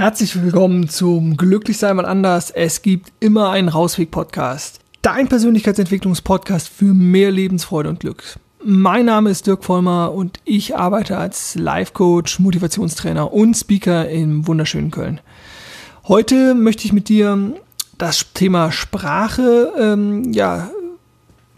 Herzlich willkommen zum Glücklichsein mal anders. Es gibt immer einen Rausweg-Podcast. Dein Persönlichkeitsentwicklungspodcast für mehr Lebensfreude und Glück. Mein Name ist Dirk Vollmer und ich arbeite als Life-Coach, Motivationstrainer und Speaker im wunderschönen Köln. Heute möchte ich mit dir das Thema Sprache ähm, ja,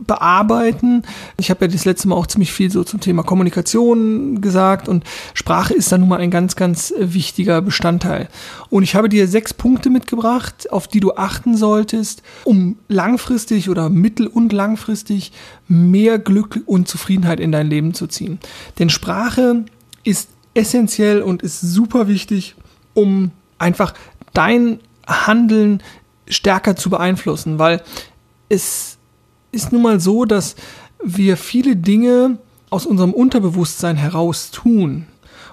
bearbeiten. Ich habe ja das letzte Mal auch ziemlich viel so zum Thema Kommunikation gesagt und Sprache ist da nun mal ein ganz, ganz äh, wichtiger Bestandteil. Und ich habe dir sechs Punkte mitgebracht, auf die du achten solltest, um langfristig oder mittel- und langfristig mehr Glück und Zufriedenheit in dein Leben zu ziehen. Denn Sprache ist essentiell und ist super wichtig, um einfach dein Handeln stärker zu beeinflussen, weil es ist nun mal so, dass wir viele Dinge aus unserem Unterbewusstsein heraus tun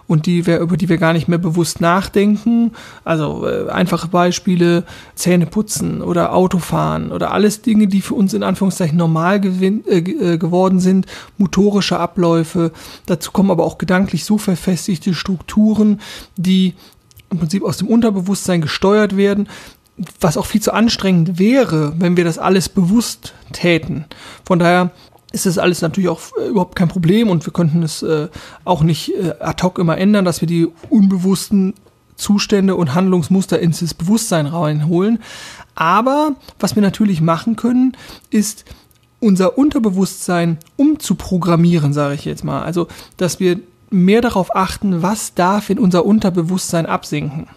und die wir, über die wir gar nicht mehr bewusst nachdenken. Also äh, einfache Beispiele, Zähne putzen oder Autofahren oder alles Dinge, die für uns in Anführungszeichen normal gewin äh, äh, geworden sind, motorische Abläufe. Dazu kommen aber auch gedanklich so verfestigte Strukturen, die im Prinzip aus dem Unterbewusstsein gesteuert werden, was auch viel zu anstrengend wäre, wenn wir das alles bewusst täten. Von daher ist das alles natürlich auch äh, überhaupt kein Problem und wir könnten es äh, auch nicht äh, ad hoc immer ändern, dass wir die unbewussten Zustände und Handlungsmuster ins Bewusstsein reinholen. Aber was wir natürlich machen können, ist unser Unterbewusstsein umzuprogrammieren, sage ich jetzt mal. Also, dass wir mehr darauf achten, was darf in unser Unterbewusstsein absinken.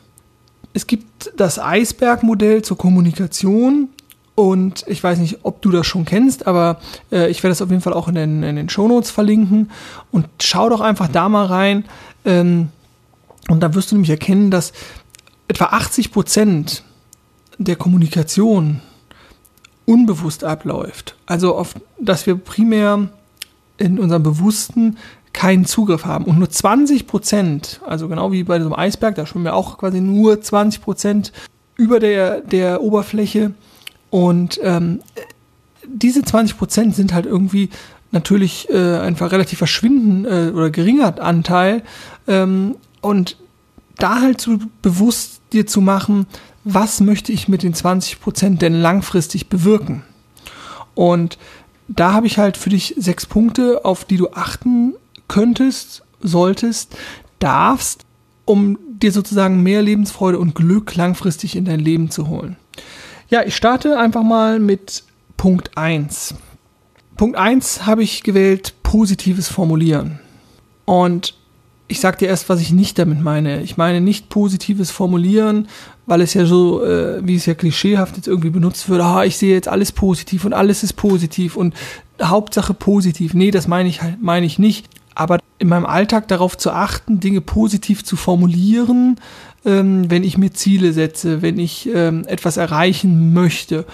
Es gibt das Eisbergmodell zur Kommunikation und ich weiß nicht, ob du das schon kennst, aber äh, ich werde das auf jeden Fall auch in den, in den Shownotes verlinken und schau doch einfach da mal rein. Ähm, und da wirst du nämlich erkennen, dass etwa 80 Prozent der Kommunikation unbewusst abläuft. Also auf, dass wir primär in unserem Bewussten keinen Zugriff haben. Und nur 20 Prozent, also genau wie bei so einem Eisberg, da schwimmen wir auch quasi nur 20 Prozent über der, der Oberfläche. Und ähm, diese 20 Prozent sind halt irgendwie natürlich äh, einfach relativ verschwinden äh, oder geringer Anteil. Ähm, und da halt so bewusst dir zu machen, was möchte ich mit den 20 Prozent denn langfristig bewirken? Und da habe ich halt für dich sechs Punkte, auf die du achten könntest, solltest, darfst, um dir sozusagen mehr Lebensfreude und Glück langfristig in dein Leben zu holen. Ja, ich starte einfach mal mit Punkt 1. Punkt 1 habe ich gewählt, positives Formulieren. Und ich sage dir erst, was ich nicht damit meine. Ich meine nicht positives Formulieren, weil es ja so, äh, wie es ja klischeehaft jetzt irgendwie benutzt wird, ah, ich sehe jetzt alles positiv und alles ist positiv und Hauptsache positiv. Nee, das meine ich halt, meine ich nicht aber in meinem Alltag darauf zu achten, Dinge positiv zu formulieren, ähm, wenn ich mir Ziele setze, wenn ich ähm, etwas erreichen möchte,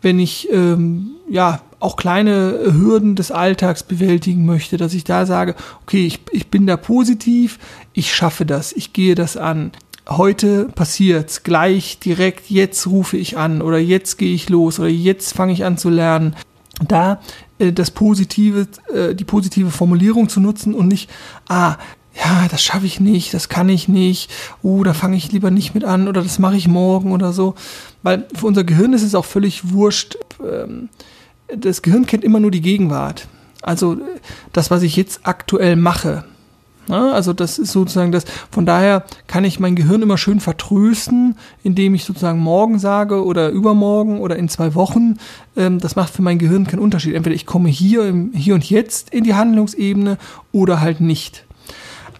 wenn ich ähm, ja auch kleine Hürden des Alltags bewältigen möchte, dass ich da sage, okay, ich, ich bin da positiv, ich schaffe das, ich gehe das an. Heute passiert's, gleich, direkt, jetzt rufe ich an oder jetzt gehe ich los oder jetzt fange ich an zu lernen. Da das positive, äh, die positive Formulierung zu nutzen und nicht, ah, ja, das schaffe ich nicht, das kann ich nicht, oh, da fange ich lieber nicht mit an oder das mache ich morgen oder so. Weil für unser Gehirn ist es auch völlig wurscht. Ähm, das Gehirn kennt immer nur die Gegenwart. Also das, was ich jetzt aktuell mache. Ne? Also das ist sozusagen das. Von daher kann ich mein Gehirn immer schön vertrösten, indem ich sozusagen morgen sage oder übermorgen oder in zwei Wochen. Ähm, das macht für mein Gehirn keinen Unterschied. Entweder ich komme hier, hier und jetzt in die Handlungsebene oder halt nicht.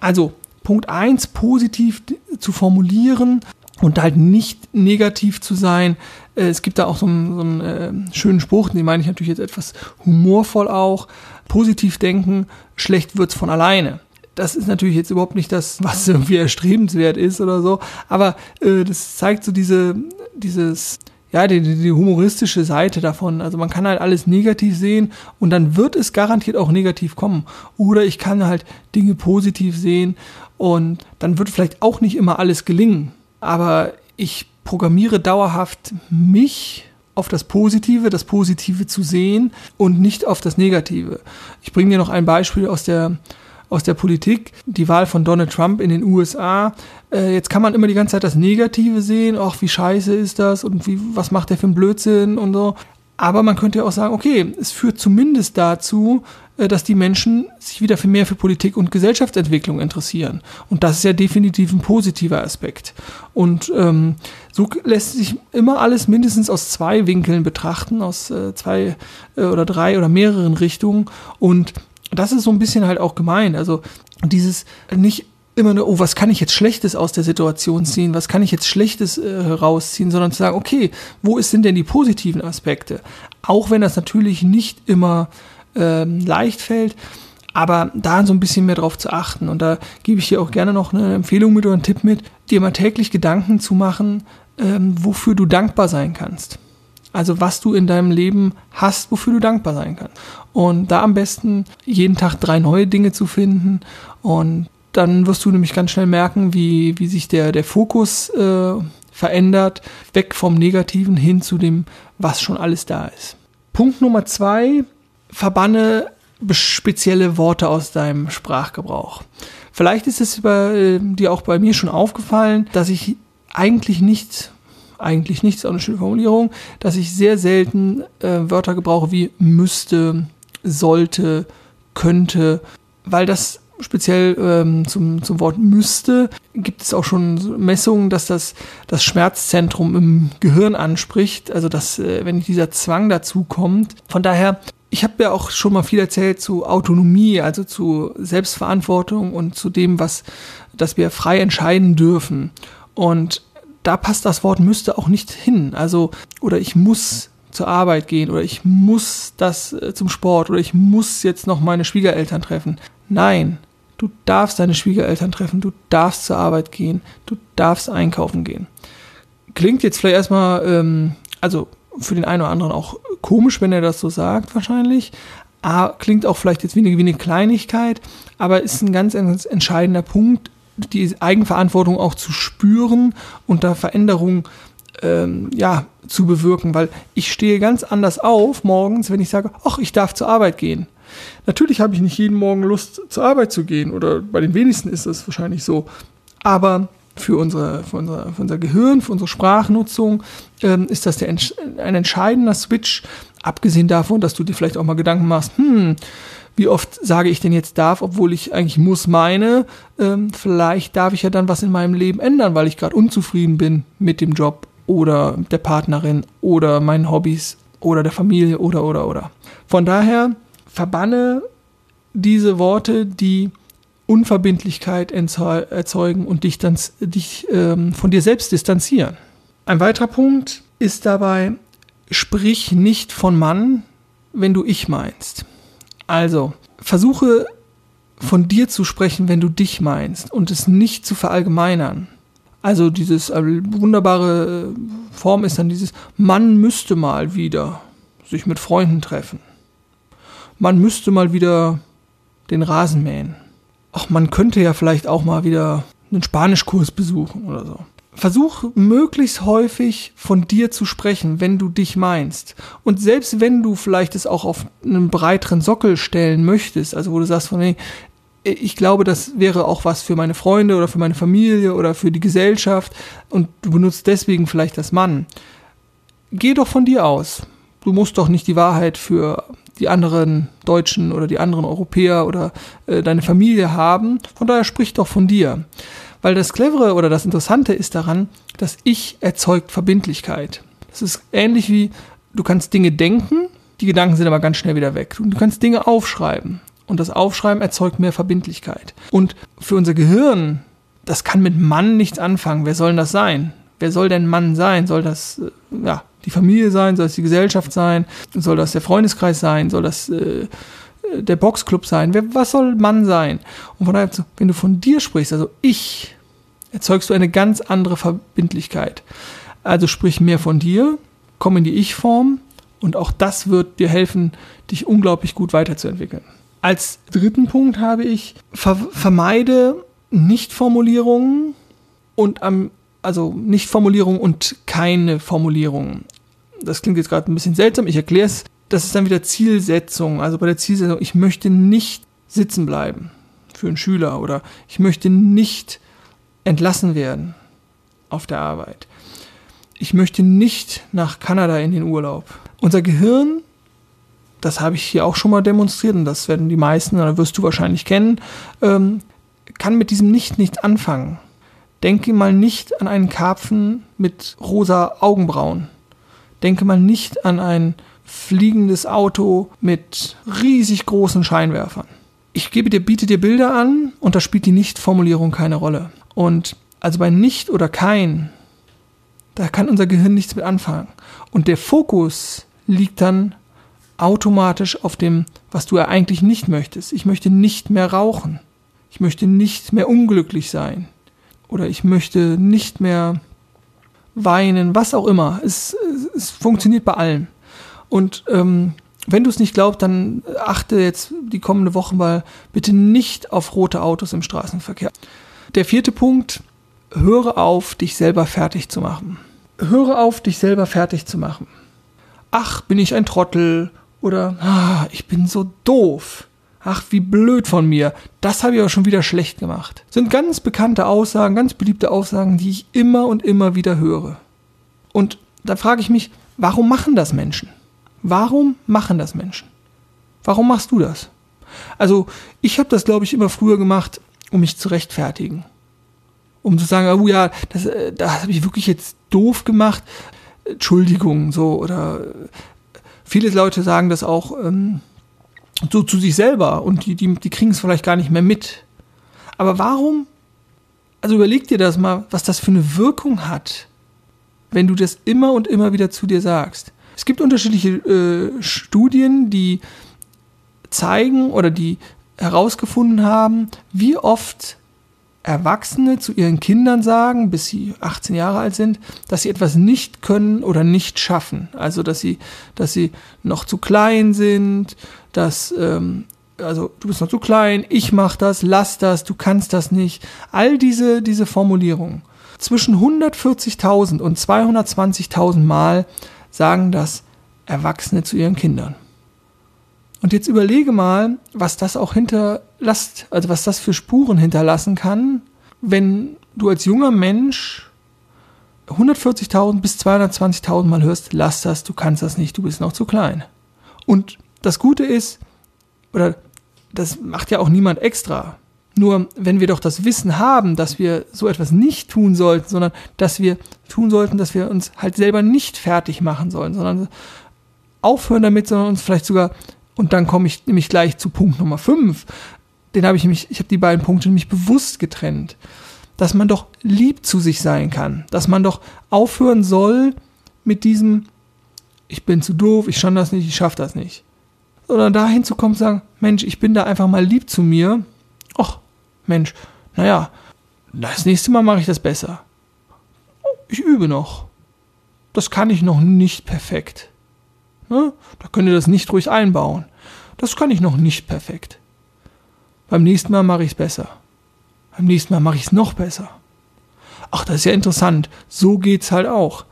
Also Punkt eins positiv zu formulieren und halt nicht negativ zu sein. Äh, es gibt da auch so einen, so einen äh, schönen Spruch, den meine ich natürlich jetzt etwas humorvoll auch. Positiv denken, schlecht wird's von alleine. Das ist natürlich jetzt überhaupt nicht das, was irgendwie erstrebenswert ist oder so, aber äh, das zeigt so diese, dieses, ja, die, die humoristische Seite davon. Also man kann halt alles negativ sehen und dann wird es garantiert auch negativ kommen. Oder ich kann halt Dinge positiv sehen und dann wird vielleicht auch nicht immer alles gelingen. Aber ich programmiere dauerhaft mich auf das Positive, das Positive zu sehen und nicht auf das Negative. Ich bringe dir noch ein Beispiel aus der aus der Politik, die Wahl von Donald Trump in den USA. Äh, jetzt kann man immer die ganze Zeit das Negative sehen, ach, wie scheiße ist das und wie, was macht der für einen Blödsinn und so. Aber man könnte ja auch sagen, okay, es führt zumindest dazu, äh, dass die Menschen sich wieder für mehr für Politik und Gesellschaftsentwicklung interessieren. Und das ist ja definitiv ein positiver Aspekt. Und ähm, so lässt sich immer alles mindestens aus zwei Winkeln betrachten, aus äh, zwei äh, oder drei oder mehreren Richtungen. Und das ist so ein bisschen halt auch gemeint. Also dieses nicht immer nur, oh, was kann ich jetzt Schlechtes aus der Situation ziehen, was kann ich jetzt Schlechtes äh, herausziehen, sondern zu sagen, okay, wo sind denn die positiven Aspekte? Auch wenn das natürlich nicht immer ähm, leicht fällt. Aber da so ein bisschen mehr drauf zu achten. Und da gebe ich dir auch gerne noch eine Empfehlung mit oder einen Tipp mit, dir mal täglich Gedanken zu machen, ähm, wofür du dankbar sein kannst. Also was du in deinem Leben hast, wofür du dankbar sein kannst. Und da am besten jeden Tag drei neue Dinge zu finden. Und dann wirst du nämlich ganz schnell merken, wie, wie sich der, der Fokus äh, verändert, weg vom Negativen hin zu dem, was schon alles da ist. Punkt Nummer zwei verbanne spezielle Worte aus deinem Sprachgebrauch. Vielleicht ist es bei, äh, dir auch bei mir schon aufgefallen, dass ich eigentlich nicht, eigentlich nicht, ist auch eine schöne Formulierung, dass ich sehr selten äh, Wörter gebrauche wie müsste, sollte, könnte, weil das speziell ähm, zum, zum Wort müsste, gibt es auch schon Messungen, dass das das Schmerzzentrum im Gehirn anspricht, also dass, äh, wenn dieser Zwang dazu kommt. Von daher ich habe ja auch schon mal viel erzählt zu Autonomie, also zu Selbstverantwortung und zu dem, was, dass wir frei entscheiden dürfen. Und da passt das Wort müsste auch nicht hin. Also, oder ich muss zur Arbeit gehen oder ich muss das äh, zum Sport oder ich muss jetzt noch meine Schwiegereltern treffen. Nein, du darfst deine Schwiegereltern treffen, du darfst zur Arbeit gehen, du darfst einkaufen gehen. Klingt jetzt vielleicht erstmal, ähm, also für den einen oder anderen auch komisch, wenn er das so sagt, wahrscheinlich. Ah, klingt auch vielleicht jetzt wie eine, wie eine Kleinigkeit, aber ist ein ganz, ganz entscheidender Punkt, die Eigenverantwortung auch zu spüren und da Veränderungen ähm, ja, zu bewirken, weil ich stehe ganz anders auf morgens, wenn ich sage, ach, ich darf zur Arbeit gehen. Natürlich habe ich nicht jeden Morgen Lust, zur Arbeit zu gehen, oder bei den wenigsten ist das wahrscheinlich so. Aber für, unsere, für, unser, für unser Gehirn, für unsere Sprachnutzung ähm, ist das der, ein entscheidender Switch, abgesehen davon, dass du dir vielleicht auch mal Gedanken machst, hm, wie oft sage ich denn jetzt darf, obwohl ich eigentlich muss meine, ähm, vielleicht darf ich ja dann was in meinem Leben ändern, weil ich gerade unzufrieden bin mit dem Job oder der Partnerin oder meinen Hobbys oder der Familie oder oder oder. Von daher verbanne diese Worte, die Unverbindlichkeit erzeugen und dich, dann, dich ähm, von dir selbst distanzieren. Ein weiterer Punkt ist dabei, sprich nicht von Mann, wenn du ich meinst. Also, versuche von dir zu sprechen, wenn du dich meinst und es nicht zu verallgemeinern. Also dieses äh, wunderbare äh, Form ist dann dieses Mann müsste mal wieder sich mit Freunden treffen. Man müsste mal wieder den Rasen mähen ach, man könnte ja vielleicht auch mal wieder einen Spanischkurs besuchen oder so. Versuch möglichst häufig von dir zu sprechen, wenn du dich meinst. Und selbst wenn du vielleicht es auch auf einen breiteren Sockel stellen möchtest, also wo du sagst von, ich glaube, das wäre auch was für meine Freunde oder für meine Familie oder für die Gesellschaft und du benutzt deswegen vielleicht das Mann. Geh doch von dir aus. Du musst doch nicht die Wahrheit für die anderen Deutschen oder die anderen Europäer oder äh, deine Familie haben. Von daher sprich doch von dir. Weil das Clevere oder das Interessante ist daran, dass Ich erzeugt Verbindlichkeit. Das ist ähnlich wie, du kannst Dinge denken, die Gedanken sind aber ganz schnell wieder weg. Du kannst Dinge aufschreiben und das Aufschreiben erzeugt mehr Verbindlichkeit. Und für unser Gehirn, das kann mit Mann nichts anfangen. Wer soll denn das sein? Wer soll denn Mann sein? Soll das, äh, ja, die Familie sein, soll es die Gesellschaft sein, soll das der Freundeskreis sein, soll das äh, der Boxclub sein, Wer, was soll Mann sein? Und von daher, wenn du von dir sprichst, also ich, erzeugst du eine ganz andere Verbindlichkeit. Also sprich mehr von dir, komm in die Ich-Form und auch das wird dir helfen, dich unglaublich gut weiterzuentwickeln. Als dritten Punkt habe ich, ver vermeide Nichtformulierungen und am also nicht Formulierung und keine Formulierung. Das klingt jetzt gerade ein bisschen seltsam, ich erkläre es. Das ist dann wieder Zielsetzung. Also bei der Zielsetzung, ich möchte nicht sitzen bleiben für einen Schüler oder ich möchte nicht entlassen werden auf der Arbeit. Ich möchte nicht nach Kanada in den Urlaub. Unser Gehirn, das habe ich hier auch schon mal demonstriert und das werden die meisten, oder wirst du wahrscheinlich kennen, ähm, kann mit diesem Nicht nichts anfangen. Denke mal nicht an einen Karpfen mit rosa Augenbrauen. Denke mal nicht an ein fliegendes Auto mit riesig großen Scheinwerfern. Ich gebe dir, biete dir Bilder an und da spielt die Nicht-Formulierung keine Rolle. Und also bei nicht oder kein, da kann unser Gehirn nichts mit anfangen. Und der Fokus liegt dann automatisch auf dem, was du ja eigentlich nicht möchtest. Ich möchte nicht mehr rauchen. Ich möchte nicht mehr unglücklich sein. Oder ich möchte nicht mehr weinen, was auch immer. Es, es, es funktioniert bei allem. Und ähm, wenn du es nicht glaubst, dann achte jetzt die kommende Woche mal bitte nicht auf rote Autos im Straßenverkehr. Der vierte Punkt, höre auf, dich selber fertig zu machen. Höre auf, dich selber fertig zu machen. Ach, bin ich ein Trottel oder ah, ich bin so doof. Ach, wie blöd von mir. Das habe ich aber schon wieder schlecht gemacht. Sind ganz bekannte Aussagen, ganz beliebte Aussagen, die ich immer und immer wieder höre. Und da frage ich mich, warum machen das Menschen? Warum machen das Menschen? Warum machst du das? Also, ich habe das, glaube ich, immer früher gemacht, um mich zu rechtfertigen. Um zu sagen, oh ja, das, äh, das habe ich wirklich jetzt doof gemacht. Entschuldigung, so, oder äh, viele Leute sagen das auch ähm, so zu sich selber und die, die, die kriegen es vielleicht gar nicht mehr mit. Aber warum? Also überleg dir das mal, was das für eine Wirkung hat, wenn du das immer und immer wieder zu dir sagst. Es gibt unterschiedliche äh, Studien, die zeigen oder die herausgefunden haben, wie oft Erwachsene zu ihren Kindern sagen, bis sie 18 Jahre alt sind, dass sie etwas nicht können oder nicht schaffen. Also dass sie, dass sie noch zu klein sind, dass ähm, also du bist noch zu klein, ich mach das, lass das, du kannst das nicht. All diese diese Formulierungen. Zwischen 140.000 und 220.000 Mal sagen das Erwachsene zu ihren Kindern. Und jetzt überlege mal, was das auch hinterlasst, also was das für Spuren hinterlassen kann, wenn du als junger Mensch 140.000 bis 220.000 Mal hörst, lass das, du kannst das nicht, du bist noch zu klein. Und das Gute ist, oder das macht ja auch niemand extra. Nur wenn wir doch das Wissen haben, dass wir so etwas nicht tun sollten, sondern dass wir tun sollten, dass wir uns halt selber nicht fertig machen sollen, sondern aufhören damit, sondern uns vielleicht sogar, und dann komme ich nämlich gleich zu Punkt Nummer 5, den habe ich nämlich, ich habe die beiden Punkte nämlich bewusst getrennt, dass man doch lieb zu sich sein kann, dass man doch aufhören soll mit diesem, ich bin zu doof, ich schaffe das nicht, ich schaffe das nicht. Sondern dahin zu kommen und sagen, Mensch, ich bin da einfach mal lieb zu mir. Mensch, naja, das nächste Mal mache ich das besser. Ich übe noch. Das kann ich noch nicht perfekt. Ne? Da könnt ihr das nicht ruhig einbauen. Das kann ich noch nicht perfekt. Beim nächsten Mal mache ich es besser. Beim nächsten Mal mache ich es noch besser. Ach, das ist ja interessant. So geht's halt auch.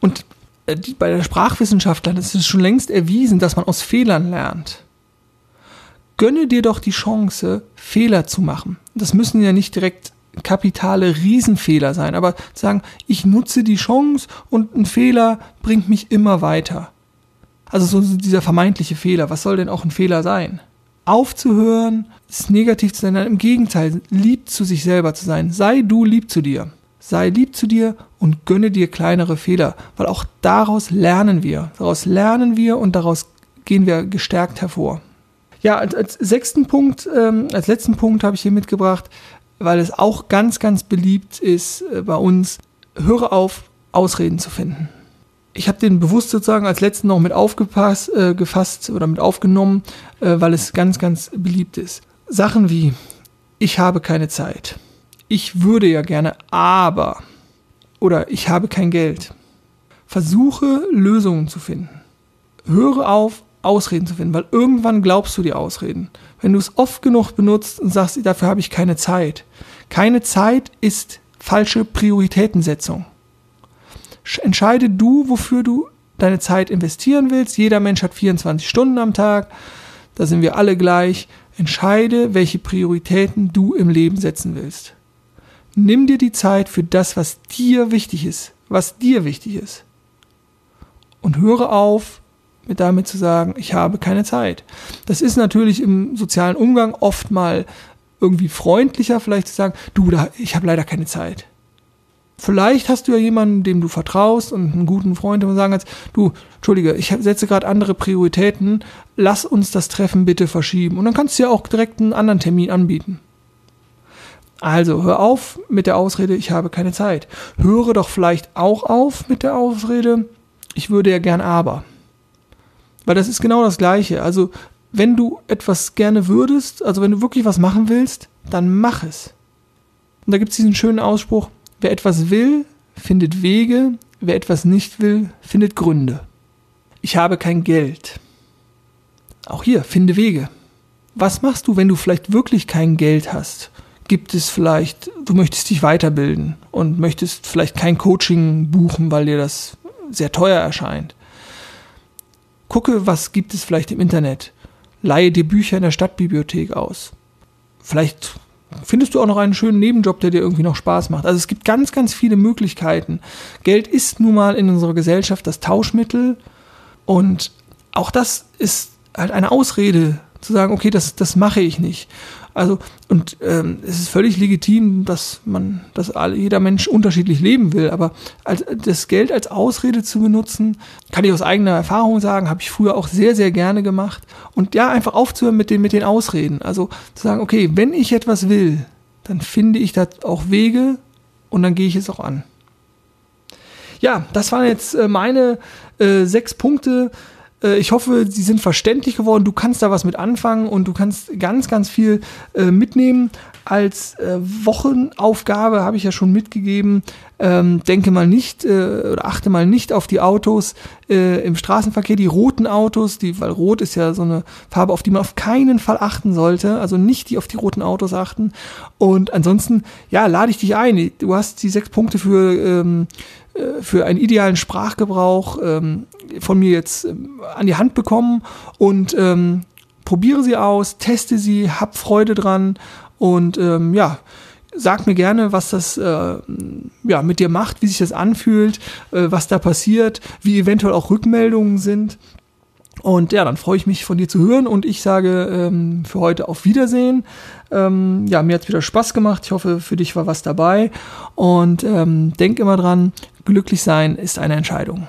Und äh, bei der Sprachwissenschaftler ist es schon längst erwiesen, dass man aus Fehlern lernt gönne dir doch die Chance, Fehler zu machen. Das müssen ja nicht direkt kapitale Riesenfehler sein, aber sagen, ich nutze die Chance und ein Fehler bringt mich immer weiter. Also so dieser vermeintliche Fehler, was soll denn auch ein Fehler sein? Aufzuhören, es negativ zu sein, im Gegenteil, lieb zu sich selber zu sein. Sei du lieb zu dir. Sei lieb zu dir und gönne dir kleinere Fehler, weil auch daraus lernen wir. Daraus lernen wir und daraus gehen wir gestärkt hervor. Ja, als, als sechsten Punkt, ähm, als letzten Punkt habe ich hier mitgebracht, weil es auch ganz, ganz beliebt ist äh, bei uns, höre auf, Ausreden zu finden. Ich habe den bewusst sozusagen als letzten noch mit aufgepasst, äh, gefasst oder mit aufgenommen, äh, weil es ganz, ganz beliebt ist. Sachen wie, ich habe keine Zeit. Ich würde ja gerne, aber. Oder ich habe kein Geld. Versuche Lösungen zu finden. Höre auf, Ausreden zu finden, weil irgendwann glaubst du die Ausreden. Wenn du es oft genug benutzt und sagst, dafür habe ich keine Zeit. Keine Zeit ist falsche Prioritätensetzung. Entscheide du, wofür du deine Zeit investieren willst. Jeder Mensch hat 24 Stunden am Tag. Da sind wir alle gleich. Entscheide, welche Prioritäten du im Leben setzen willst. Nimm dir die Zeit für das, was dir wichtig ist, was dir wichtig ist. Und höre auf, mit damit zu sagen, ich habe keine Zeit. Das ist natürlich im sozialen Umgang oft mal irgendwie freundlicher, vielleicht zu sagen, du, da, ich habe leider keine Zeit. Vielleicht hast du ja jemanden, dem du vertraust und einen guten Freund, der sagen kannst, du, entschuldige, ich setze gerade andere Prioritäten, lass uns das Treffen bitte verschieben. Und dann kannst du ja auch direkt einen anderen Termin anbieten. Also hör auf mit der Ausrede, ich habe keine Zeit. Höre doch vielleicht auch auf mit der Ausrede, ich würde ja gern aber. Weil das ist genau das Gleiche. Also wenn du etwas gerne würdest, also wenn du wirklich was machen willst, dann mach es. Und da gibt es diesen schönen Ausspruch, wer etwas will, findet Wege, wer etwas nicht will, findet Gründe. Ich habe kein Geld. Auch hier, finde Wege. Was machst du, wenn du vielleicht wirklich kein Geld hast? Gibt es vielleicht, du möchtest dich weiterbilden und möchtest vielleicht kein Coaching buchen, weil dir das sehr teuer erscheint? Gucke, was gibt es vielleicht im Internet? leihe dir Bücher in der Stadtbibliothek aus. Vielleicht findest du auch noch einen schönen Nebenjob, der dir irgendwie noch Spaß macht. Also es gibt ganz, ganz viele Möglichkeiten. Geld ist nun mal in unserer Gesellschaft das Tauschmittel und auch das ist halt eine Ausrede zu sagen, okay, das, das mache ich nicht. Also, und ähm, es ist völlig legitim, dass man, dass alle, jeder Mensch unterschiedlich leben will, aber als, das Geld als Ausrede zu benutzen, kann ich aus eigener Erfahrung sagen, habe ich früher auch sehr, sehr gerne gemacht. Und ja, einfach aufzuhören mit den, mit den Ausreden. Also zu sagen, okay, wenn ich etwas will, dann finde ich da auch Wege und dann gehe ich es auch an. Ja, das waren jetzt äh, meine äh, sechs Punkte, ich hoffe, sie sind verständlich geworden. Du kannst da was mit anfangen und du kannst ganz, ganz viel äh, mitnehmen. Als äh, Wochenaufgabe habe ich ja schon mitgegeben, ähm, denke mal nicht äh, oder achte mal nicht auf die Autos äh, im Straßenverkehr, die roten Autos, die, weil rot ist ja so eine Farbe, auf die man auf keinen Fall achten sollte, also nicht die auf die roten Autos achten. Und ansonsten, ja, lade ich dich ein. Du hast die sechs Punkte für ähm, äh, für einen idealen Sprachgebrauch ähm, von mir jetzt ähm, an die Hand bekommen und ähm, probiere sie aus, teste sie, hab Freude dran und ähm, ja, sag mir gerne, was das äh, ja, mit dir macht, wie sich das anfühlt, äh, was da passiert, wie eventuell auch Rückmeldungen sind. Und ja, dann freue ich mich von dir zu hören und ich sage ähm, für heute auf Wiedersehen. Ähm, ja, mir hat es wieder Spaß gemacht. Ich hoffe, für dich war was dabei. Und ähm, denk immer dran, glücklich sein ist eine Entscheidung.